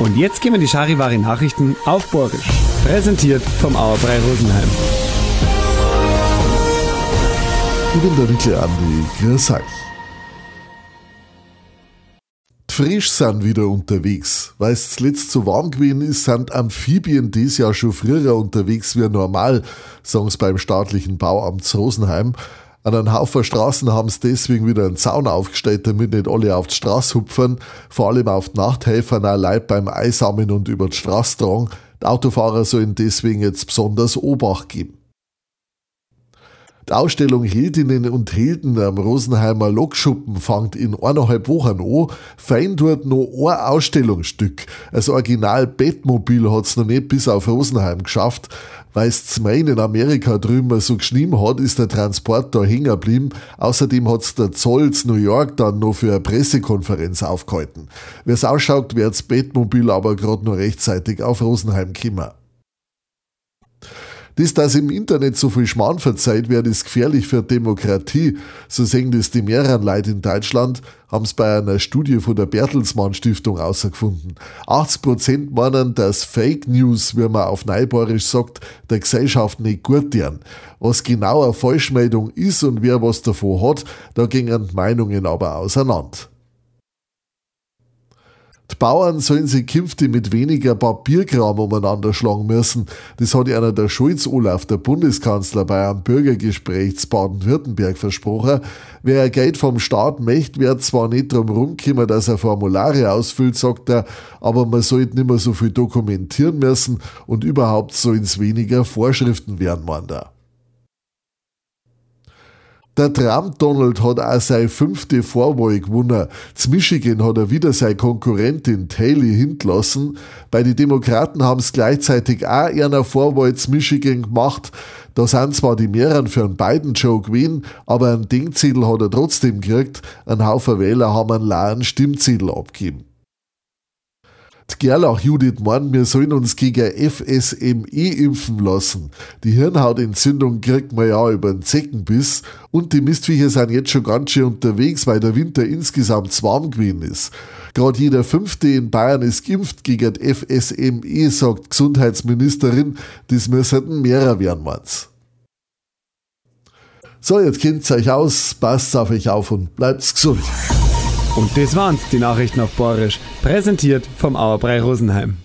Und jetzt gehen wir die Charivari Nachrichten auf Borgisch. Präsentiert vom Auerbrei Rosenheim. Grüß euch. Frisch sind wieder unterwegs. Weil es zuletzt so warm gewesen ist, sind Amphibien dieses Jahr schon früher unterwegs wie normal, sagen sie beim staatlichen Bauamt Rosenheim. An einem Haufen Straßen haben sie deswegen wieder einen Zaun aufgestellt, damit nicht alle auf die Straße hupfen. Vor allem auf die Nachthelfer auch Leute beim Einsammeln und über die Straße tragen. Die Autofahrer sollen deswegen jetzt besonders Obacht geben. Die Ausstellung Heldinnen und Helden am Rosenheimer Lokschuppen fängt in eineinhalb Wochen an. Fein dort noch ein Ausstellungsstück. Das Original Bettmobil hat's noch nicht bis auf Rosenheim geschafft. Weil es zum in Amerika drüben so geschrieben hat, ist der Transport da hängen geblieben. Außerdem hat's der Zoll zu New York dann noch für eine Pressekonferenz aufgehalten. Wie's ausschaut, wird's Bettmobil aber gerade noch rechtzeitig auf Rosenheim kommen. Das, dass im Internet so viel Schmarrn verzeiht wird, ist gefährlich für Demokratie. So sehen das die mehreren Leute in Deutschland, haben es bei einer Studie von der Bertelsmann Stiftung herausgefunden. 80% meinen, dass Fake News, wie man auf Neubarisch sagt, der Gesellschaft nicht gut tun. Was genau eine Falschmeldung ist und wer was davon hat, da gingen Meinungen aber auseinander. Die Bauern sollen sich künftig mit weniger Papierkram umeinander schlagen müssen. Das hat einer der Schulz Olaf, der Bundeskanzler, bei einem Bürgergespräch zu Baden-Württemberg versprochen. Wer Geld vom Staat möchte, wird zwar nicht drum rumkommen, dass er Formulare ausfüllt, sagt er, aber man sollte nicht mehr so viel dokumentieren müssen und überhaupt sollen es weniger Vorschriften werden, meint er. Der Trump-Donald hat auch seine fünfte Vorwahl gewonnen. Z Michigan hat er wieder seine Konkurrentin Haley hintlassen. Bei den Demokraten haben es gleichzeitig auch einer Vorwahl zu Michigan gemacht. Da sind zwar die mehreren für einen beiden Joe gewesen, aber ein Dingzettel hat er trotzdem gekriegt. Ein Haufen Wähler haben einen leeren Stimmzettel abgegeben. Gerlach Judith meint, wir sollen uns gegen FSME impfen lassen. Die Hirnhautentzündung kriegt man ja über einen Zeckenbiss und die Mistviecher sind jetzt schon ganz schön unterwegs, weil der Winter insgesamt warm gewesen ist. Gerade jeder Fünfte in Bayern ist geimpft gegen FSME, sagt Gesundheitsministerin. Das müssten mehrer werden, meint's. So, jetzt kennt's euch aus, passt auf euch auf und bleibt's gesund. Und das waren's, die Nachrichten auf Borisch. Präsentiert vom Auerbrei Rosenheim.